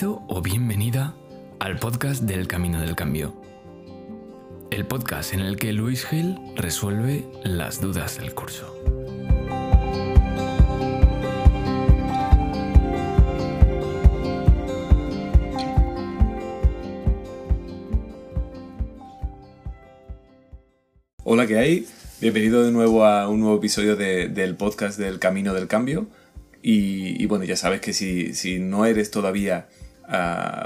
Bienvenido o bienvenida al podcast del Camino del Cambio. El podcast en el que Luis Gil resuelve las dudas del curso. Hola, ¿qué hay? Bienvenido de nuevo a un nuevo episodio de- del podcast del Camino del Cambio. Y, bueno, ya sabes que si no eres todavía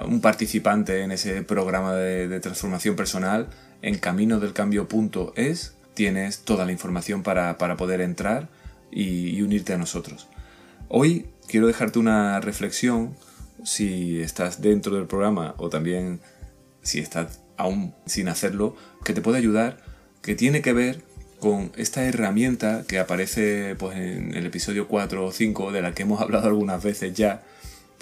un participante en ese programa de, transformación personal, en caminodelcambio.es tienes toda la información para, para poder entrar y, y unirte a nosotros. Hoy quiero dejarte una reflexión si estás dentro del programa o también si estás aún sin hacerlo, que te puede ayudar, que tiene que ver con esta herramienta que aparece pues, en el episodio 4 o 5, de la que hemos hablado algunas veces ya,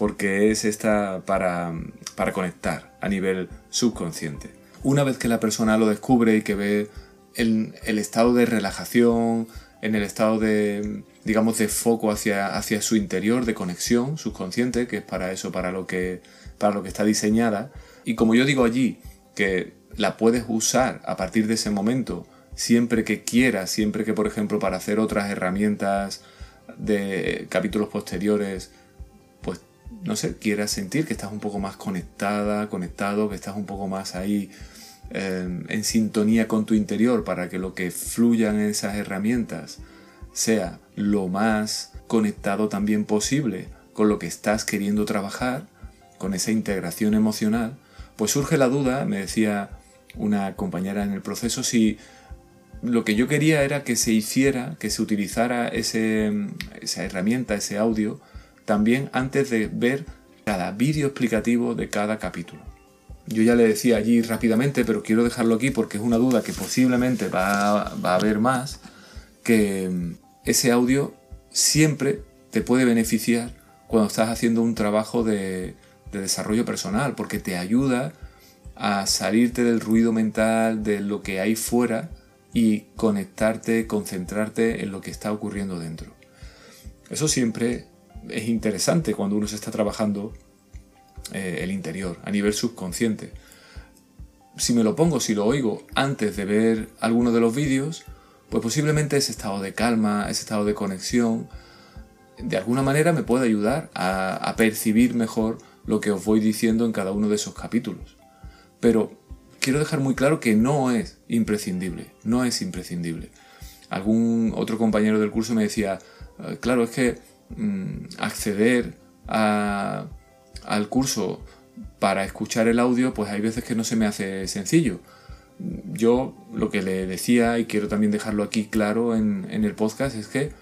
porque es esta para, para conectar a nivel subconsciente. Una vez que la persona lo descubre y que ve el, el estado de relajación, en el estado de, digamos, de foco hacia, hacia su interior, de conexión subconsciente, que es para eso, para lo que, para lo que está diseñada. Y como yo digo allí, que la puedes usar a partir de ese momento, siempre que quieras, siempre que, por ejemplo, para hacer otras herramientas de capítulos posteriores, no sé, quieras sentir que estás un poco más conectada, conectado, que estás un poco más ahí eh, en sintonía con tu interior para que lo que fluyan esas herramientas sea lo más conectado también posible con lo que estás queriendo trabajar, con esa integración emocional, pues surge la duda, me decía una compañera en el proceso, si lo que yo quería era que se hiciera, que se utilizara ese, esa herramienta, ese audio, también antes de ver cada vídeo explicativo de cada capítulo. Yo ya le decía allí rápidamente, pero quiero dejarlo aquí porque es una duda que posiblemente va, a haber más, que ese audio siempre te puede beneficiar cuando estás haciendo un trabajo de, de desarrollo personal, porque te ayuda a salirte del ruido mental, de lo que hay fuera y conectarte, concentrarte en lo que está ocurriendo dentro. Eso siempre es interesante cuando uno se está trabajando eh, el interior, a nivel subconsciente. Si me lo pongo, si lo oigo antes de ver alguno de los vídeos, pues posiblemente ese estado de calma, ese estado de conexión, de alguna manera me puede ayudar a, a percibir mejor lo que os voy diciendo en cada uno de esos capítulos. Pero quiero dejar muy claro que no es imprescindible, no es imprescindible. Algún otro compañero del curso me decía, "Eh, claro, es que mm, acceder a- al curso para escuchar el audio, pues hay veces que no se me hace sencillo. Yo lo que le decía, y quiero también dejarlo aquí claro en, el podcast, es que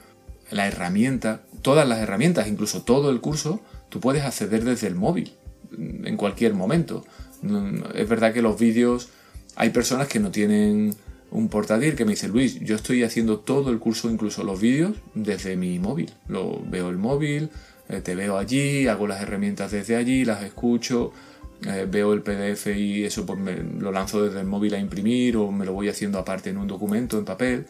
la herramienta, todas las herramientas, incluso todo el curso, tú puedes acceder desde el móvil, en cualquier momento. No- Es verdad que los vídeos, hay personas que no tienen un portátil que me dice, Luis, yo estoy haciendo todo el curso, incluso los vídeos, desde mi móvil. Lo veo el móvil, eh, te veo allí, hago las herramientas desde allí, las escucho, eh, veo el PDF y eso pues me lo lanzo desde el móvil a imprimir o me lo voy haciendo aparte en un documento, en papel.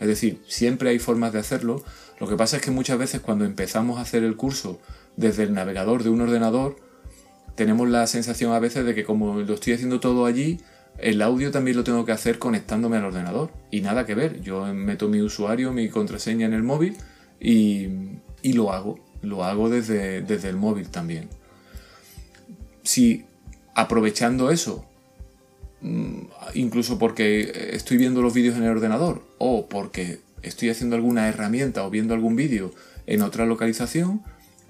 Es decir, siempre hay formas de hacerlo. Lo que pasa es que muchas veces cuando empezamos a hacer el curso desde el navegador de un ordenador, tenemos la sensación a veces de que como lo estoy haciendo todo allí, el audio también lo tengo que hacer conectándome al ordenador. Y nada que ver. Yo meto mi usuario, mi contraseña en el móvil y, lo hago. Lo hago desde, desde el móvil también. Si aprovechando eso, mm, incluso porque estoy viendo los vídeos en el ordenador o porque estoy haciendo alguna herramienta o viendo algún vídeo en otra localización,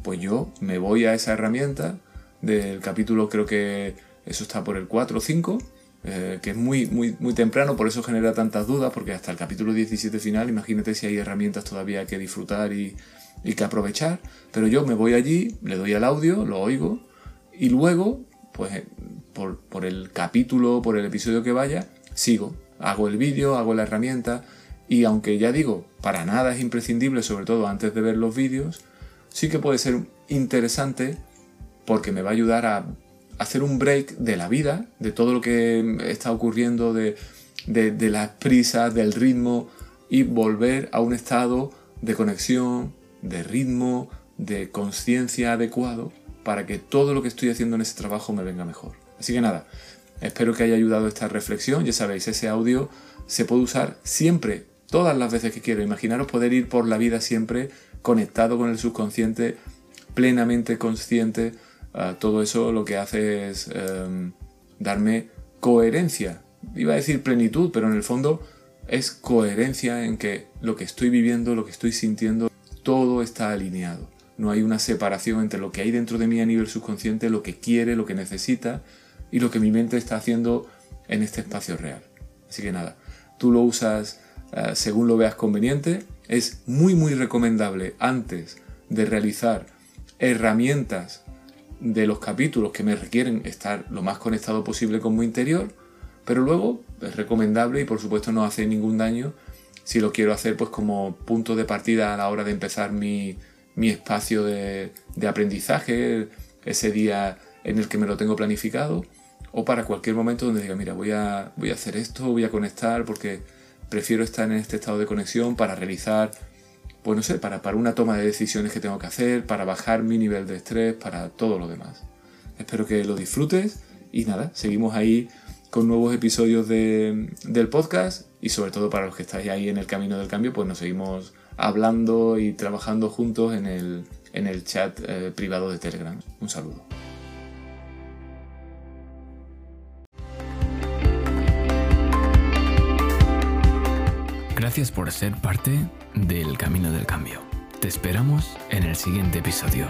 pues yo me voy a esa herramienta del capítulo, creo que eso está por el 4 o 5, eh, que es muy, muy, muy temprano, por eso genera tantas dudas, porque hasta el capítulo 17 final, imagínate si hay herramientas todavía que disfrutar y, y que aprovechar, pero yo me voy allí, le doy al audio, lo oigo, y luego, pues eh, por, por el capítulo, por el episodio que vaya, sigo, hago el vídeo, hago la herramienta, y aunque ya digo, para nada es imprescindible, sobre todo antes de ver los vídeos, sí que puede ser interesante porque me va a ayudar a hacer un break de la vida, de todo lo que está ocurriendo, de, de, las prisas, del ritmo, y volver a un estado de conexión, de ritmo, de conciencia adecuado para que todo lo que estoy haciendo en ese trabajo me venga mejor. Así que nada, espero que haya ayudado esta reflexión. Ya sabéis, ese audio se puede usar siempre, todas las veces que quiero. Imaginaros poder ir por la vida siempre conectado con el subconsciente, plenamente consciente. Ah, todo eso lo que hace es em, darme coherencia. Iba a decir plenitud, pero en el fondo es coherencia en que lo que estoy viviendo, lo que estoy sintiendo, todo está alineado. No hay una separación entre lo que hay dentro de mí a nivel subconsciente, lo que quiere, lo que necesita y lo que mi mente está haciendo en este espacio real. Así que nada, tú lo usas eh, según lo veas conveniente. Es muy muy recomendable antes de realizar herramientas de los capítulos que me requieren estar lo más conectado posible con mi interior, pero luego es recomendable y por supuesto no hace ningún daño si lo quiero hacer pues como punto de partida a la hora de empezar mi, espacio de, aprendizaje, ese día en el que me lo tengo planificado, o para cualquier momento donde diga, mira, voy a, voy a hacer esto, voy a conectar porque prefiero estar en este estado de conexión para realizar, pues no sé, para, para una toma de decisiones que tengo que hacer, para bajar mi nivel de estrés, para todo lo demás. Espero que lo disfrutes y nada, seguimos ahí con nuevos episodios del podcast y sobre todo para los que estáis ahí en el camino del cambio, pues nos seguimos hablando y trabajando juntos en el, en el chat eh, privado de Telegram. Un saludo. Gracias por ser parte del Camino del Cambio. Te esperamos en el siguiente episodio.